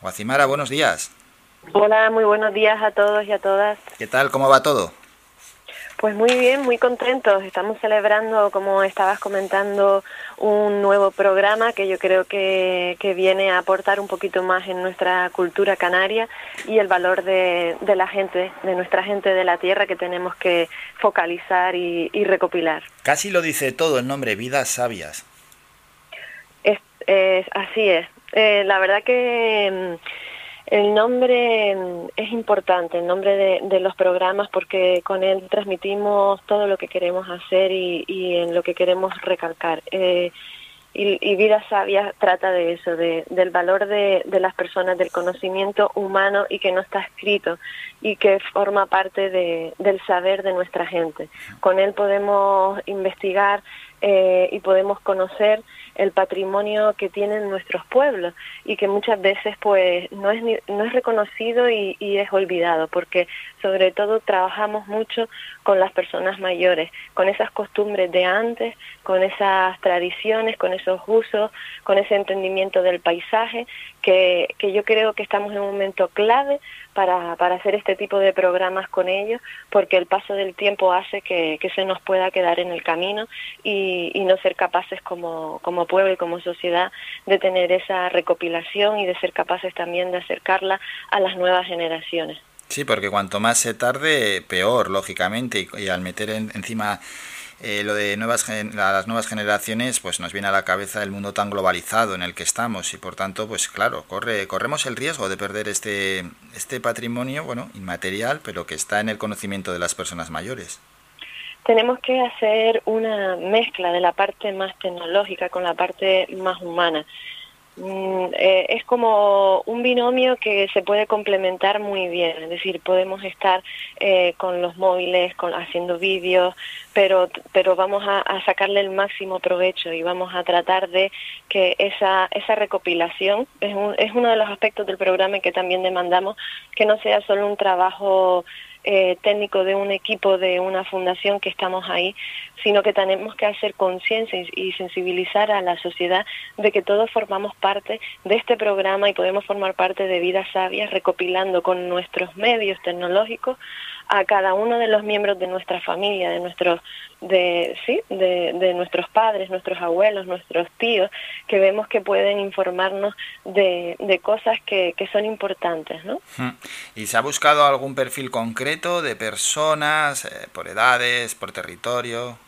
Guacimara, buenos días. Hola, muy buenos días a todos y a todas. ¿Qué tal? ¿Cómo va todo? Pues muy bien, muy contentos. Estamos celebrando, como estabas comentando, un nuevo programa que yo creo que, viene a aportar un poquito más en nuestra cultura canaria y el valor de, la gente, de nuestra gente de la tierra que tenemos que focalizar y, recopilar. Casi lo dice todo el nombre, Vidas Sabias. Es, así es. Eh, la verdad que... Mm, el nombre mm, es importante, el nombre de, los programas, porque con él transmitimos todo lo que queremos hacer y, en lo que queremos recalcar. Eh, y, Vida Sabia trata de eso, del valor de, las personas, del conocimiento humano y que no está escrito y que forma parte del saber de nuestra gente. Con él podemos investigar eh, y podemos conocer el patrimonio que tienen nuestros pueblos y que muchas veces pues no es no es reconocido y, es olvidado porque sobre todo trabajamos mucho con las personas mayores con esas costumbres de antes con esas tradiciones con esos usos con ese entendimiento del paisaje que, que yo creo que estamos en un momento clave para, para hacer este tipo de programas con ellos, porque el paso del tiempo hace que, se nos pueda quedar en el camino y, y, no ser capaces como, como pueblo y como sociedad de tener esa recopilación y de ser capaces también de acercarla a las nuevas generaciones. Sí, porque cuanto más se tarde, peor, lógicamente, y, al meter encima eh, lo de nuevas las nuevas generaciones pues nos viene a la cabeza el mundo tan globalizado en el que estamos y por tanto pues claro corre corremos el riesgo de perder este este patrimonio bueno inmaterial pero que está en el conocimiento de las personas mayores. Tenemos que hacer una mezcla de la parte más tecnológica con la parte más humana Mm, eh, es como un binomio que se puede complementar muy bien, es decir, podemos estar eh, con los móviles, con, haciendo vídeos, pero, pero vamos a, sacarle el máximo provecho y vamos a tratar de que esa, esa recopilación, es, es uno de los aspectos del programa que también demandamos, que no sea solo un trabajo eh, técnico de un equipo de una fundación que estamos ahí, sino que tenemos que hacer conciencia y sensibilizar a la sociedad de que todos formamos parte de este programa y podemos formar parte de Vidas Sabias recopilando con nuestros medios tecnológicos a cada uno de los miembros de nuestra familia, de nuestros, de, sí, de, nuestros padres, nuestros abuelos, nuestros tíos, que vemos que pueden informarnos de, de cosas que, que, son importantes, ¿no? ¿Y se ha buscado algún perfil concreto de personas, eh, por edades, por territorio?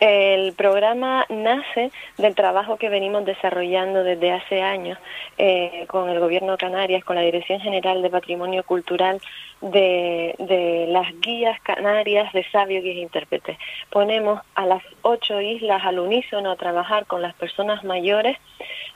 El programa nace del trabajo que venimos desarrollando desde hace años eh, con el Gobierno de Canarias, con la Dirección General de Patrimonio Cultural de, las guías canarias de sabio guías intérpretes. Ponemos a las ocho islas al unísono a trabajar con las personas mayores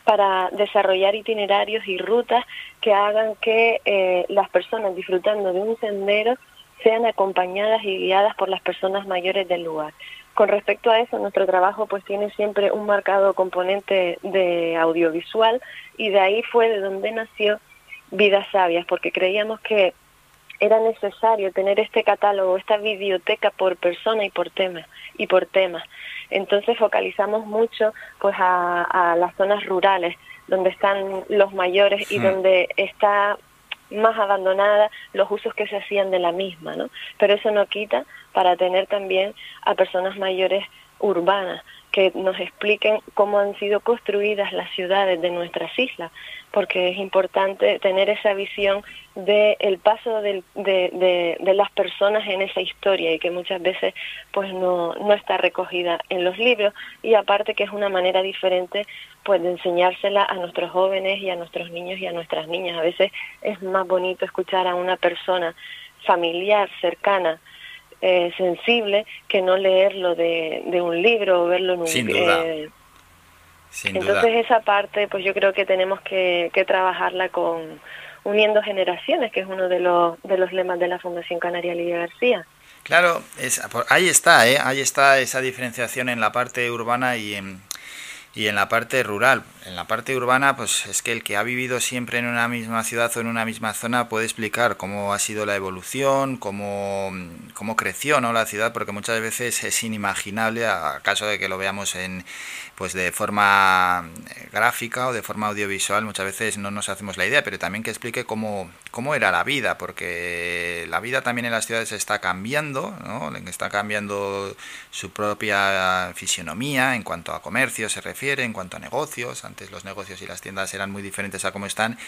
para desarrollar itinerarios y rutas que hagan que eh, las personas disfrutando de un sendero sean acompañadas y guiadas por las personas mayores del lugar. Con respecto a eso, nuestro trabajo pues tiene siempre un marcado componente de audiovisual y de ahí fue de donde nació Vidas Sabias, porque creíamos que era necesario tener este catálogo, esta biblioteca por persona y por tema y por tema. Entonces focalizamos mucho pues a, las zonas rurales donde están los mayores y donde está más abandonada los usos que se hacían de la misma, ¿no? Pero eso no quita para tener también a personas mayores urbanas que nos expliquen cómo han sido construidas las ciudades de nuestras islas, porque es importante tener esa visión del el paso de, de, de, las personas en esa historia y que muchas veces pues no, no está recogida en los libros y aparte que es una manera diferente pues de enseñársela a nuestros jóvenes y a nuestros niños y a nuestras niñas. A veces es más bonito escuchar a una persona familiar, cercana, eh, sensible que no leerlo de, de, un libro o verlo en un Sin duda. Eh, entonces esa parte pues yo creo que tenemos que, que, trabajarla con uniendo generaciones que es uno de los, de los lemas de la Fundación Canaria Lidia García claro es, ahí está ¿eh? ahí está esa diferenciación en la parte urbana y en Y en la parte rural, en la parte urbana, pues es que el que ha vivido siempre en una misma ciudad o en una misma zona puede explicar cómo ha sido la evolución, cómo, cómo creció ¿no? la ciudad, porque muchas veces es inimaginable, a caso de que lo veamos en pues de forma eh, gráfica o de forma audiovisual, muchas veces no nos hacemos la idea, pero también que explique cómo, cómo era la vida, porque la vida también en las ciudades está cambiando, ¿no? está cambiando su propia fisionomía en cuanto a comercio se refiere en cuanto a negocios. Antes los negocios y las tiendas eran muy diferentes a cómo están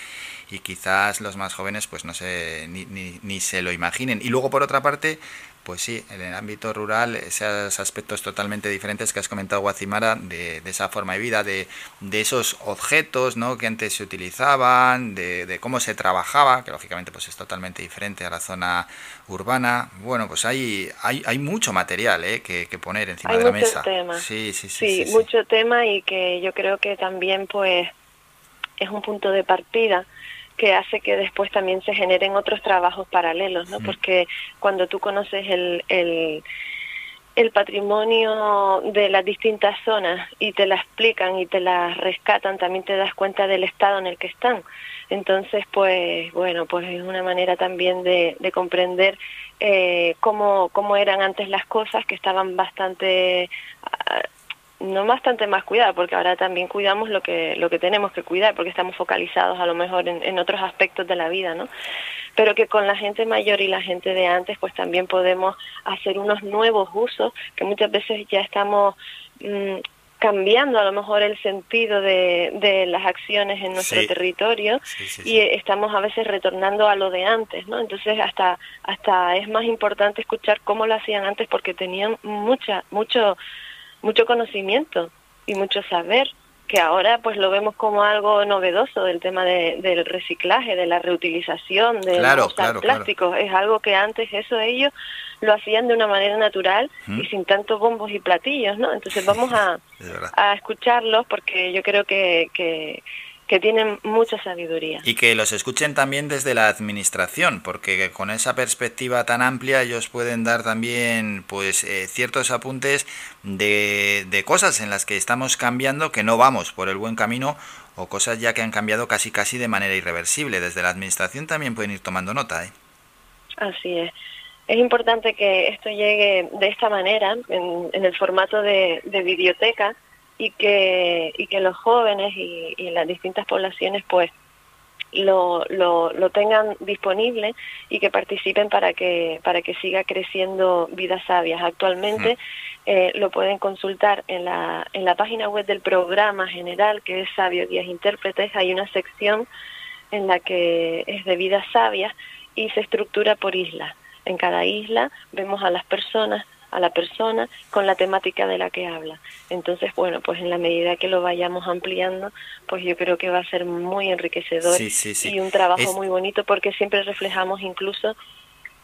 y quizás los más jóvenes pues no sé, ni, ni, se lo imaginen. Y luego por otra parte, pues sí, en el ámbito rural, esos aspectos totalmente diferentes que has comentado, Guacimara, de, esa forma de vida, de, de, esos objetos ¿no? que antes se utilizaban, de, cómo se trabajaba, que lógicamente pues es totalmente diferente a la zona urbana. Bueno, pues hay, hay, hay mucho material ¿eh? que, poner encima de la mesa. Tema. Sí, sí, sí, sí, mucho tema y que yo creo que también pues es un punto de partida que hace que después también se generen otros trabajos paralelos, ¿no? Porque cuando tú conoces el, el, el patrimonio de las distintas zonas y te la explican y te la rescatan, también te das cuenta del estado en el que están. Entonces, pues, bueno, pues es una manera también de, de comprender eh, cómo, cómo eran antes las cosas, que estaban bastante ah, no bastante más cuidado, porque ahora también cuidamos lo que, lo que tenemos que cuidar, porque estamos focalizados a lo mejor en, en, otros aspectos de la vida, ¿no? Pero que con la gente mayor y la gente de antes, pues también podemos hacer unos nuevos usos, que muchas veces ya estamos mm, cambiando a lo mejor el sentido de, de las acciones en nuestro territorio y estamos a veces retornando a lo de antes, ¿no? Entonces hasta, hasta es más importante escuchar cómo lo hacían antes porque tenían mucha, mucho mucho conocimiento y mucho saber que ahora pues lo vemos como algo novedoso del tema de, del reciclaje, de la reutilización, de los plásticos. Es algo que antes eso ellos lo hacían de una manera natural y sin tantos bombos y platillos, ¿no? Entonces vamos a, a escucharlos porque yo creo que, que, que tienen mucha sabiduría. Y que los escuchen también desde la administración, porque con esa perspectiva tan amplia ellos pueden dar también pues eh, ciertos apuntes de, de cosas en las que estamos cambiando, que no vamos por el buen camino, o cosas ya que han cambiado casi casi de manera irreversible. Desde la administración también pueden ir tomando nota. ¿eh? Así es. Es importante que esto llegue de esta manera, en, en el formato de, de biblioteca, y que, y que los jóvenes y, y las distintas poblaciones pues lo, lo, lo, tengan disponible y que participen para que para que siga creciendo vidas sabias. Actualmente eh, lo pueden consultar en la, en la página web del programa general que es Sabio Guías Intérpretes. Hay una sección en la que es de vidas sabias y se estructura por isla. En cada isla vemos a las personas a la persona con la temática de la que habla. Entonces, bueno, pues en la medida que lo vayamos ampliando, pues yo creo que va a ser muy enriquecedor y un trabajo muy bonito porque siempre reflejamos incluso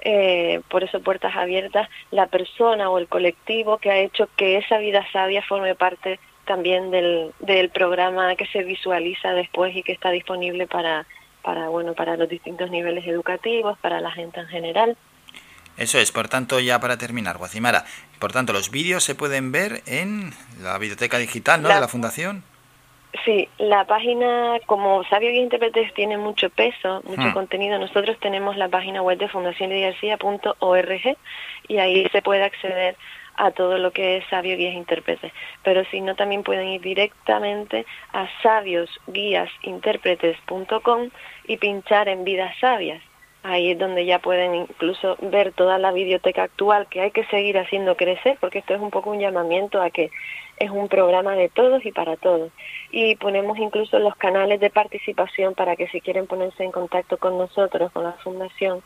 eh, por eso puertas abiertas, la persona o el colectivo que ha hecho que esa vida sabia forme parte también del, del programa que se visualiza después y que está disponible para, para, bueno, para los distintos niveles educativos, para la gente en general. Eso es, por tanto, ya para terminar, Guacimara, por tanto, los vídeos se pueden ver en la biblioteca digital ¿no? de la Fundación. Sí, la página, como Sabio y Intérpretes tiene mucho peso, mucho hmm. contenido, nosotros tenemos la página web de fundacionlidigarcía.org y ahí se puede acceder a todo lo que es Sabio Guías Intérpretes. Pero si no, también pueden ir directamente a sabiosguíasintérpretes.com y pinchar en Vidas Sabias Ahí es donde ya pueden incluso ver toda la biblioteca actual que hay que seguir haciendo crecer, porque esto es un poco un llamamiento a que es un programa de todos y para todos. Y ponemos incluso los canales de participación para que si quieren ponerse en contacto con nosotros, con la Fundación,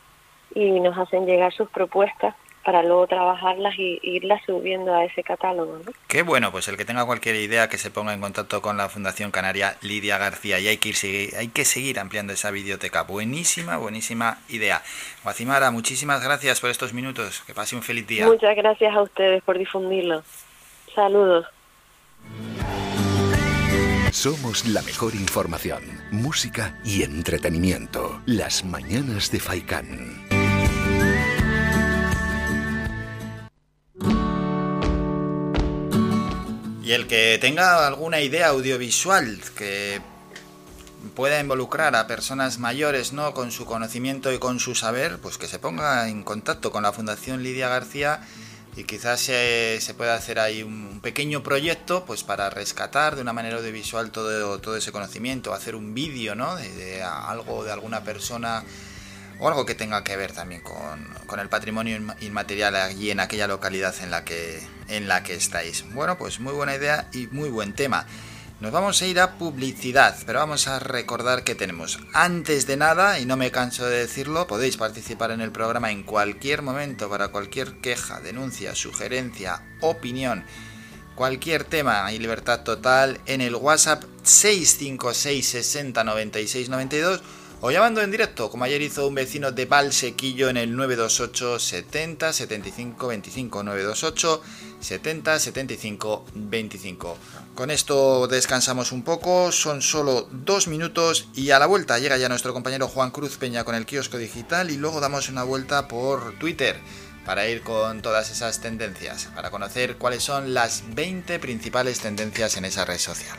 y nos hacen llegar sus propuestas, para luego trabajarlas y irlas subiendo a ese catálogo. ¿no? Qué bueno, pues el que tenga cualquier idea que se ponga en contacto con la Fundación Canaria Lidia García y hay que, ir, hay que seguir ampliando esa biblioteca. Buenísima, buenísima idea. Guacimara, muchísimas gracias por estos minutos. Que pase un feliz día. Muchas gracias a ustedes por difundirlo. Saludos. Somos la mejor información, música y entretenimiento. Las mañanas de Faikán. Y el que tenga alguna idea audiovisual que pueda involucrar a personas mayores no con su conocimiento y con su saber, pues que se ponga en contacto con la Fundación Lidia García y quizás se, pueda hacer ahí un pequeño proyecto pues para rescatar de una manera audiovisual todo, todo ese conocimiento, hacer un vídeo ¿no? de, algo de alguna persona o algo que tenga que ver también con, con, el patrimonio inmaterial allí en aquella localidad en la que en la que estáis. Bueno, pues muy buena idea y muy buen tema. Nos vamos a ir a publicidad, pero vamos a recordar que tenemos. Antes de nada, y no me canso de decirlo, podéis participar en el programa en cualquier momento para cualquier queja, denuncia, sugerencia, opinión, cualquier tema y libertad total en el WhatsApp 656 60 96 92 o llamando en directo, como ayer hizo un vecino de Valsequillo en el 928 70 75 25 928 70 75 25. Con esto descansamos un poco, son solo dos minutos y a la vuelta llega ya nuestro compañero Juan Cruz Peña con el kiosco digital y luego damos una vuelta por Twitter para ir con todas esas tendencias, para conocer cuáles son las 20 principales tendencias en esa red social.